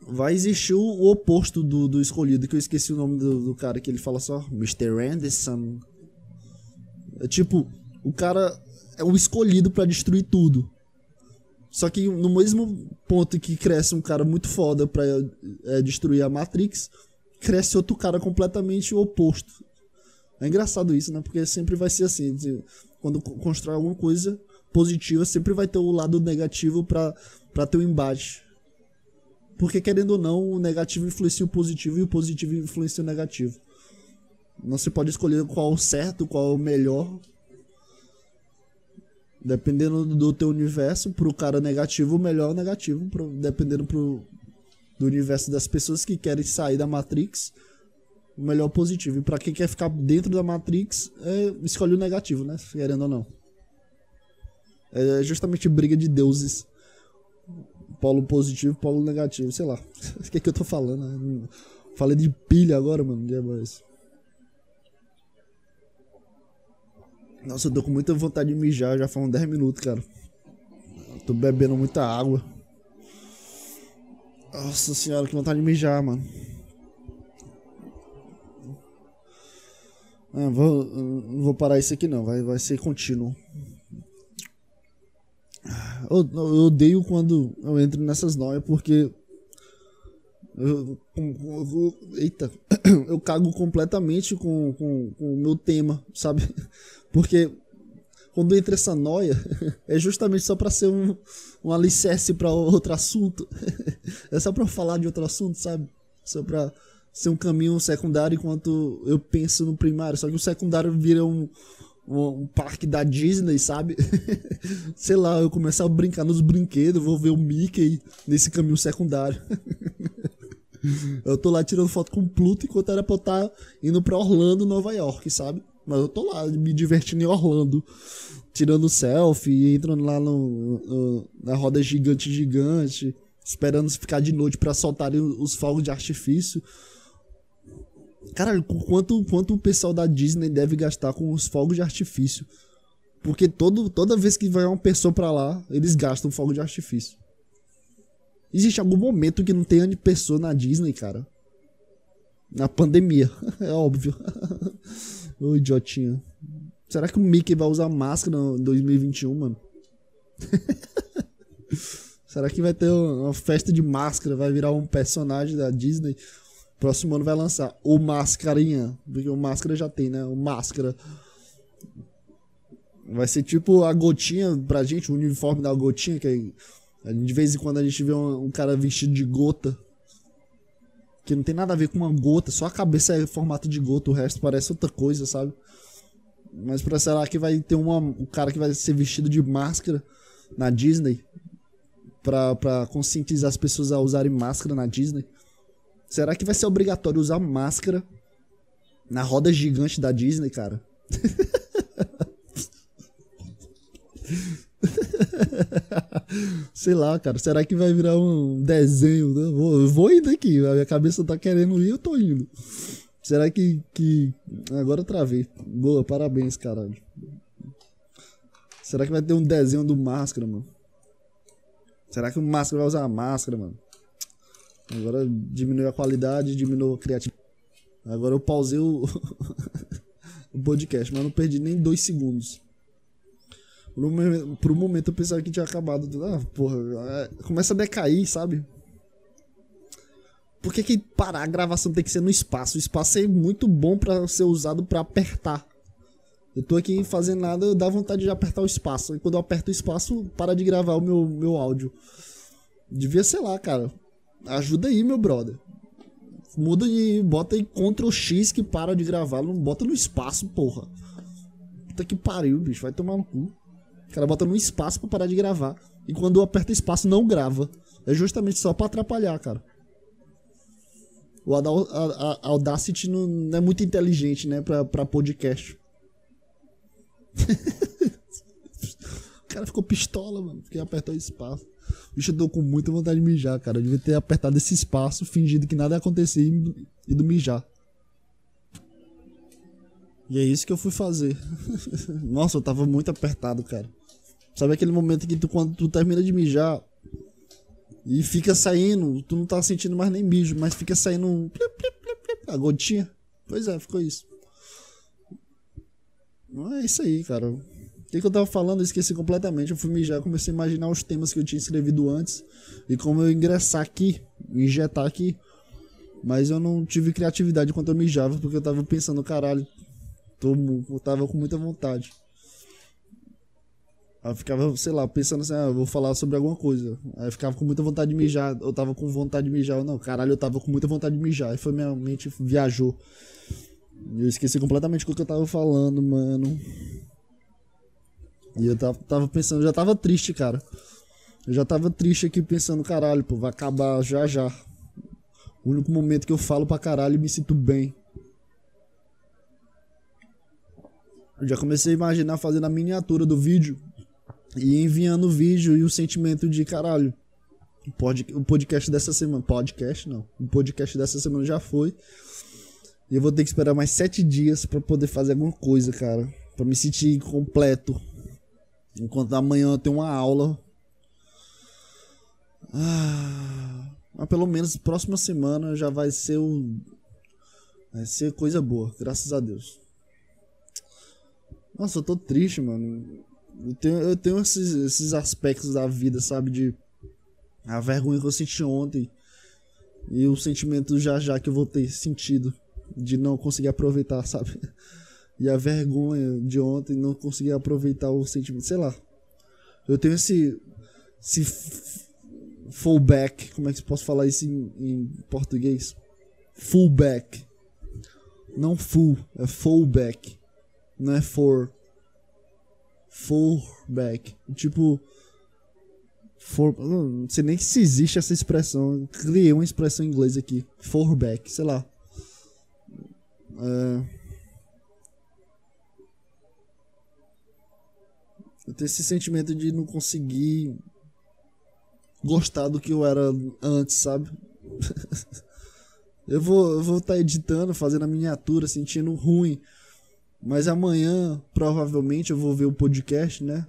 vai existir o, oposto do, do escolhido, que eu esqueci o nome do, do cara que ele fala só, Mr. Anderson. É tipo, o cara é o escolhido para destruir tudo. Só que no mesmo ponto que cresce um cara muito foda pra é, destruir a Matrix, cresce outro cara completamente oposto. É engraçado isso, né? Porque sempre vai ser assim. Quando constrói alguma coisa positiva, sempre vai ter o lado negativo pra ter o um embate. Porque, querendo ou não, o negativo influencia o positivo e o positivo influencia o negativo. Não se pode escolher qual o certo, qual o melhor. Dependendo do teu universo, pro cara negativo, o melhor é o negativo. Pro, dependendo pro, do universo das pessoas que querem sair da Matrix, o melhor é o positivo. E pra quem quer ficar dentro da Matrix, é, escolhe o negativo, né? Querendo ou não. É justamente briga de deuses polo positivo polo negativo, sei lá. O que é que eu tô falando? Falei de pilha agora, mano. Que é mais. Nossa, eu tô com muita vontade de mijar, já foram 10 minutos, cara. Tô bebendo muita água. Nossa senhora, que vontade de mijar, mano. Ah, vou, não vou parar isso aqui não, vai, vai ser contínuo. Eu, eu odeio quando eu entro nessas noias porque. Eu, eu, eita, eu cago completamente com, com, com o meu tema, sabe? Porque quando entra essa noia, é justamente só para ser um, um alicerce para outro assunto. É só para falar de outro assunto, sabe? Só para ser um caminho secundário enquanto eu penso no primário. Só que o secundário vira um, um, um parque da Disney, sabe? Sei lá, eu começar a brincar nos brinquedos, vou ver o Mickey nesse caminho secundário. eu tô lá tirando foto com o Pluto enquanto era pra eu estar tá indo pra Orlando, Nova York, sabe? Mas eu tô lá me divertindo em Orlando, tirando selfie, entrando lá no, no na roda gigante gigante, esperando ficar de noite para soltarem os fogos de artifício. Cara, quanto, quanto o pessoal da Disney deve gastar com os fogos de artifício? Porque todo, toda vez que vai uma pessoa pra lá, eles gastam fogo de artifício. Existe algum momento que não tenha pessoa na Disney, cara? Na pandemia, é óbvio. Ô idiotinho. Será que o Mickey vai usar máscara em 2021, mano? Será que vai ter uma festa de máscara? Vai virar um personagem da Disney? Próximo ano vai lançar o Mascarinha. Porque o Máscara já tem, né? O Máscara. Vai ser tipo a gotinha pra gente, o uniforme da gotinha, que de vez em quando a gente vê um, um, cara vestido de gota. Que não tem nada a ver com uma gota, só a cabeça é formato de gota, o resto parece outra coisa, sabe? Mas pra será que vai ter uma, um cara que vai ser vestido de máscara na Disney? Pra, pra conscientizar as pessoas a usarem máscara na Disney? Será que vai ser obrigatório usar máscara na roda gigante da Disney, cara? Sei lá, cara. Será que vai virar um desenho? Né? Vou, vou indo aqui. A minha cabeça tá querendo ir, eu tô indo. Será que. que... Agora eu travei. Boa, parabéns, caralho. Será que vai ter um desenho do máscara, mano? Será que o máscara vai usar a máscara, mano? Agora diminuiu a qualidade, diminuiu a criatividade. Agora eu pausei o, o podcast, mas não perdi nem dois segundos. Por um, momento, por um momento eu pensava que tinha acabado. Ah, porra, é, começa a decair, sabe? Por que, que parar a gravação tem que ser no espaço? O espaço é muito bom para ser usado para apertar. Eu tô aqui fazendo nada, dá vontade de apertar o espaço. E quando eu aperto o espaço, para de gravar o meu, meu áudio. Devia ser lá, cara. Ajuda aí, meu brother. muda e bota aí Ctrl X que para de gravar, não bota no espaço, porra. Puta que pariu, bicho, vai tomar no cu. O cara bota no espaço pra parar de gravar. E quando aperta espaço, não grava. É justamente só pra atrapalhar, cara. O Audacity não é muito inteligente, né, pra, pra podcast. o cara ficou pistola, mano, porque apertou espaço. Bicho, eu tô com muita vontade de mijar, cara. Eu devia ter apertado esse espaço, fingindo que nada ia acontecer e ido mijar. E é isso que eu fui fazer. Nossa, eu tava muito apertado, cara. Sabe aquele momento que tu, quando tu termina de mijar e fica saindo, tu não tá sentindo mais nem mijo, mas fica saindo um a gotinha? Pois é, ficou isso. É isso aí, cara. O que, que eu tava falando? Eu esqueci completamente. Eu fui mijar, comecei a imaginar os temas que eu tinha escrevido antes e como eu ingressar aqui, injetar aqui. Mas eu não tive criatividade enquanto eu mijava, porque eu tava pensando, caralho, tô, eu tava com muita vontade. Aí eu ficava, sei lá, pensando assim, ah, vou falar sobre alguma coisa. Aí eu ficava com muita vontade de mijar. Eu tava com vontade de mijar. Não, caralho, eu tava com muita vontade de mijar. Aí foi minha mente viajou. Eu esqueci completamente o que eu tava falando, mano. E eu tava, tava pensando, já tava triste, cara. Eu já tava triste aqui pensando, caralho, pô, vai acabar já já. O único momento que eu falo pra caralho e me sinto bem. Eu já comecei a imaginar fazendo a miniatura do vídeo e enviando o vídeo e o sentimento de caralho. O podcast dessa semana. Podcast não. O podcast dessa semana já foi. E eu vou ter que esperar mais sete dias para poder fazer alguma coisa, cara. para me sentir completo. Enquanto amanhã eu tenho uma aula. Ah, mas pelo menos próxima semana já vai ser o. Vai ser coisa boa, graças a Deus. Nossa, eu tô triste, mano. Eu tenho, eu tenho esses, esses aspectos da vida, sabe? De a vergonha que eu senti ontem e o sentimento já já que eu vou ter sentido de não conseguir aproveitar, sabe? E a vergonha de ontem não conseguir aproveitar o sentimento, sei lá. Eu tenho esse esse fullback, como é que eu posso falar isso em, em português? Fullback. Não full, é fullback. Não é for fullback. Tipo. For, não sei nem se existe essa expressão. Criei uma expressão em inglês aqui. Fullback, sei lá. É... Eu tenho esse sentimento de não conseguir gostar do que eu era antes, sabe? eu vou eu vou estar tá editando, fazendo a miniatura, sentindo ruim mas amanhã, provavelmente, eu vou ver o podcast, né?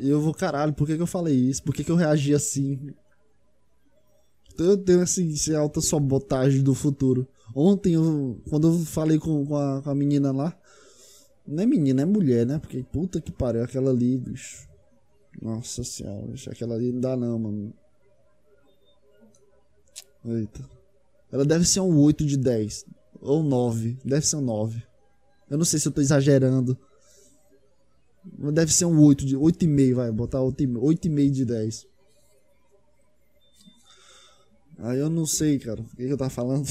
E eu vou, caralho, por que, que eu falei isso? Por que, que eu reagi assim? Então eu tenho assim, essa alta sabotagem do futuro. Ontem, eu, quando eu falei com, com, a, com a menina lá, não é menina, é mulher, né? Porque puta que pariu, aquela ali, bicho. Nossa senhora, bicho, aquela ali não dá não, mano. Eita. Ela deve ser um 8 de 10. Ou 9. Deve ser um 9. Eu não sei se eu tô exagerando. Deve ser um 8 de 8,5, vai, botar 8,5 de 10. Aí eu não sei, cara. O que, que eu tava falando?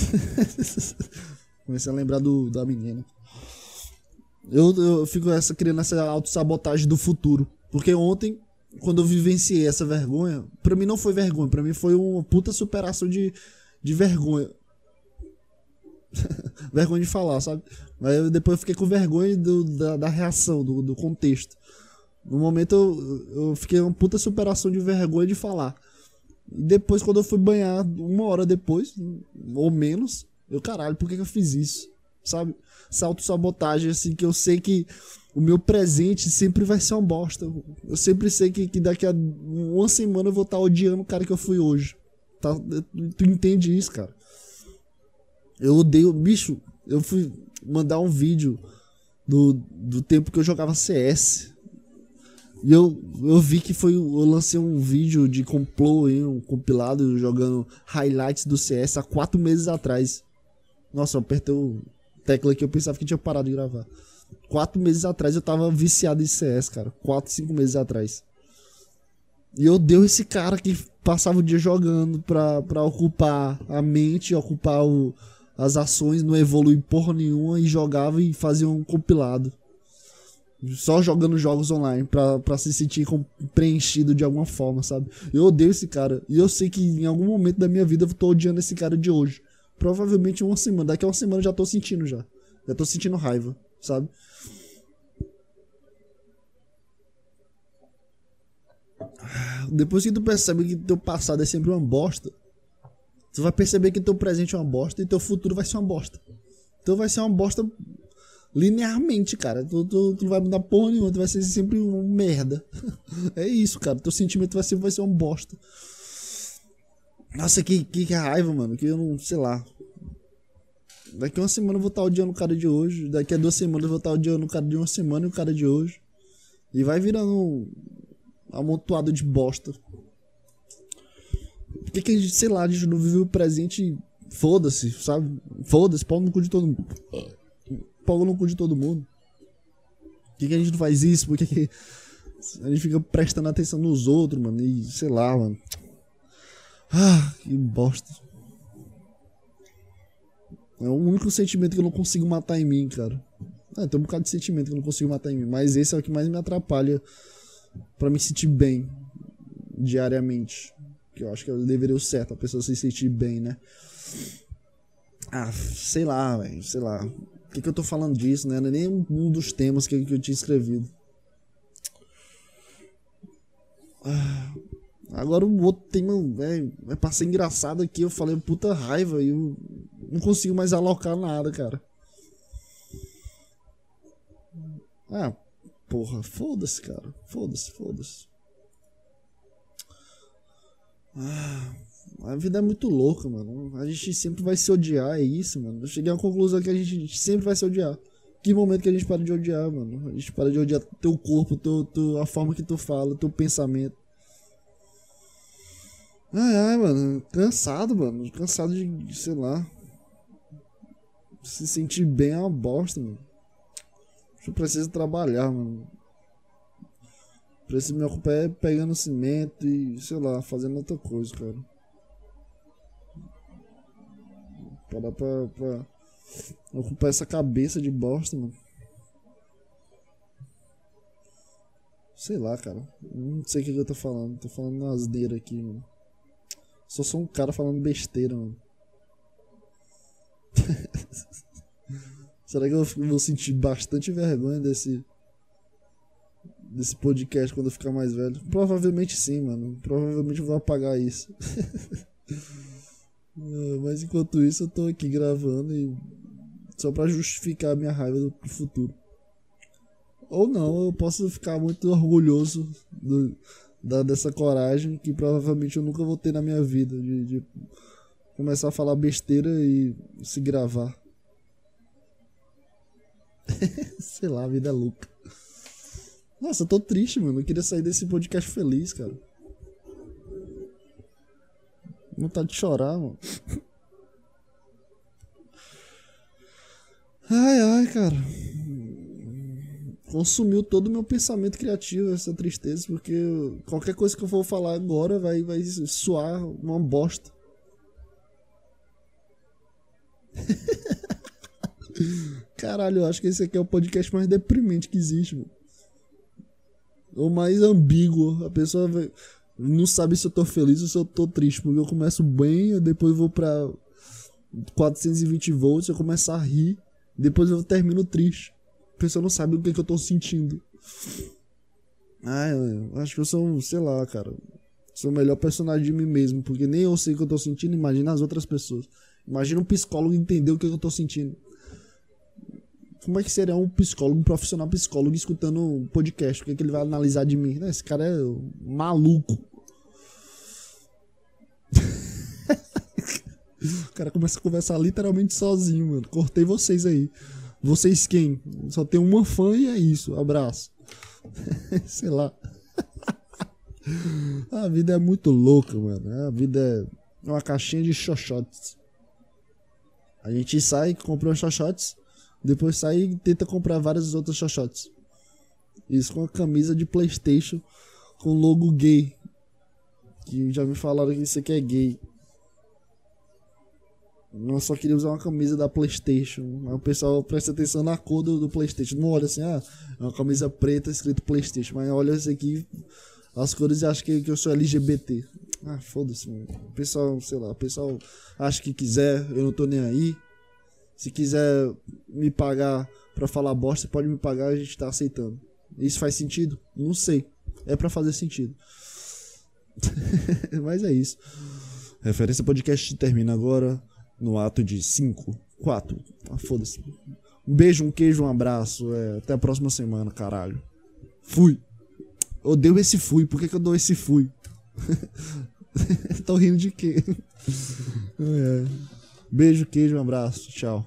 Comecei a lembrar do, da menina. Eu, eu fico essa, criando essa autossabotagem do futuro. Porque ontem, quando eu vivenciei essa vergonha, pra mim não foi vergonha, pra mim foi uma puta superação de, de vergonha. vergonha de falar, sabe? Mas eu, depois eu fiquei com vergonha do, da, da reação, do, do contexto. No momento eu, eu fiquei uma puta superação de vergonha de falar. Depois, quando eu fui banhar, uma hora depois, ou menos, eu, caralho, por que, que eu fiz isso? Sabe? Essa autossabotagem, assim, que eu sei que o meu presente sempre vai ser uma bosta. Eu sempre sei que, que daqui a uma semana eu vou estar odiando o cara que eu fui hoje. Tá? Tu entende isso, cara? Eu odeio. Bicho, eu fui mandar um vídeo do, do tempo que eu jogava CS. E eu, eu vi que foi. Eu lancei um vídeo de complô aí, um compilado jogando highlights do CS há quatro meses atrás. Nossa, eu apertei o tecla que eu pensava que tinha parado de gravar. Quatro meses atrás eu tava viciado em CS, cara. Quatro, cinco meses atrás. E eu odeio esse cara que passava o dia jogando pra, pra ocupar a mente, ocupar o, as ações, não evolui porra nenhuma e jogava e fazia um compilado. Só jogando jogos online pra, pra se sentir preenchido de alguma forma, sabe? Eu odeio esse cara. E eu sei que em algum momento da minha vida eu tô odiando esse cara de hoje. Provavelmente uma semana. Daqui a uma semana já tô sentindo já. Já tô sentindo raiva, sabe? Depois que tu percebe que teu passado é sempre uma bosta, tu vai perceber que teu presente é uma bosta e teu futuro vai ser uma bosta. Então vai ser uma bosta linearmente, cara. Tu, tu, tu não vai mudar porra nenhuma, tu vai ser sempre uma merda. é isso, cara. Teu sentimento vai ser, vai ser uma bosta. Nossa, que, que, que raiva, mano. Que eu não, sei lá. Daqui uma semana eu vou estar odiando o cara de hoje. Daqui a duas semanas eu vou estar odiando o cara de uma semana e o cara de hoje. E vai virando um amontoado de bosta. Por que, que a gente, sei lá, a gente não vive o presente foda-se, sabe? Foda-se, pau no cu de todo mundo pau no cu de todo mundo. Por que, que a gente não faz isso? Por que, que a gente fica prestando atenção nos outros, mano? E sei lá, mano. Ah, que bosta. É o único sentimento que eu não consigo matar em mim, cara. É, tem um bocado de sentimento que eu não consigo matar em mim. Mas esse é o que mais me atrapalha para me sentir bem diariamente. Que eu acho que deveria ser certo, a pessoa se sentir bem, né? Ah, sei lá, velho, sei lá. Por que, que eu tô falando disso, né? Não é nem um dos temas que, que eu tinha escrevido. Ah, agora o outro tema é, é pra ser engraçado aqui. Eu falei puta raiva e eu não consigo mais alocar nada, cara. Ah, porra, foda-se, cara. Foda-se, foda-se. Ah. A vida é muito louca, mano. A gente sempre vai se odiar, é isso, mano. Eu cheguei à conclusão que a gente sempre vai se odiar. Que momento que a gente para de odiar, mano? A gente para de odiar teu corpo, teu, teu, a forma que tu fala, teu pensamento. Ai, ai, mano. Cansado, mano. Cansado de, sei lá. Se sentir bem é uma bosta, mano. Eu preciso trabalhar, mano. Preciso me ocupar pegando cimento e, sei lá, fazendo outra coisa, cara. Parar pra, pra ocupar essa cabeça de bosta, mano. Sei lá, cara. Não sei o que, eu tô falando. Tô falando asneira aqui, mano. Só sou um cara falando besteira, mano. Será que eu vou sentir bastante vergonha desse. desse podcast quando eu ficar mais velho? Provavelmente sim, mano. Provavelmente eu vou apagar isso. É, mas enquanto isso eu tô aqui gravando e só para justificar a minha raiva do futuro. Ou não, eu posso ficar muito orgulhoso do, da, dessa coragem que provavelmente eu nunca vou ter na minha vida de, de começar a falar besteira e se gravar. Sei lá, a vida é louca. Nossa, eu tô triste, mano. Eu queria sair desse podcast feliz, cara. Vontade de chorar, mano. Ai, ai, cara. Consumiu todo o meu pensamento criativo essa tristeza, porque qualquer coisa que eu for falar agora vai, vai soar uma bosta. Caralho, eu acho que esse aqui é o podcast mais deprimente que existe, mano. Ou mais ambíguo. A pessoa não sabe se eu tô feliz ou se eu tô triste, porque eu começo bem, eu depois vou pra 420 volts, eu começo a rir, depois eu termino triste. A pessoa não sabe o que, que eu tô sentindo. Ah, eu acho que eu sou, sei lá, cara. Sou o melhor personagem de mim mesmo, porque nem eu sei o que eu tô sentindo, imagina as outras pessoas. Imagina um psicólogo entender o que eu tô sentindo. Como é que seria um psicólogo, um profissional psicólogo, escutando um podcast? O que, é que ele vai analisar de mim? Esse cara é maluco. o cara começa a conversar literalmente sozinho, mano. Cortei vocês aí. Vocês quem? Só tem uma fã e é isso. Abraço. Sei lá. A vida é muito louca, mano. A vida é uma caixinha de xoxotes. A gente sai, compra uns xoxotes, depois sai e tenta comprar vários outros xoxotes. Isso com a camisa de Playstation com logo gay Que já me falaram que você que é gay. Eu só queria usar uma camisa da Playstation. Mas o pessoal presta atenção na cor do, do Playstation. Não olha assim, ah, é uma camisa preta escrito Playstation. Mas olha isso aqui, as cores e acha que, que eu sou LGBT. Ah, foda-se, O pessoal, sei lá, o pessoal acha que quiser, eu não tô nem aí. Se quiser me pagar pra falar bosta, pode me pagar, a gente tá aceitando. Isso faz sentido? Não sei. É para fazer sentido. Mas é isso. Referência podcast termina agora no ato de 5, 4. Ah, foda-se. Um beijo, um queijo, um abraço. É, até a próxima semana, caralho. Fui. Odeio esse fui. Por que, que eu dou esse fui? Tô rindo de quê? É. Beijo, queijo, um abraço. Tchau.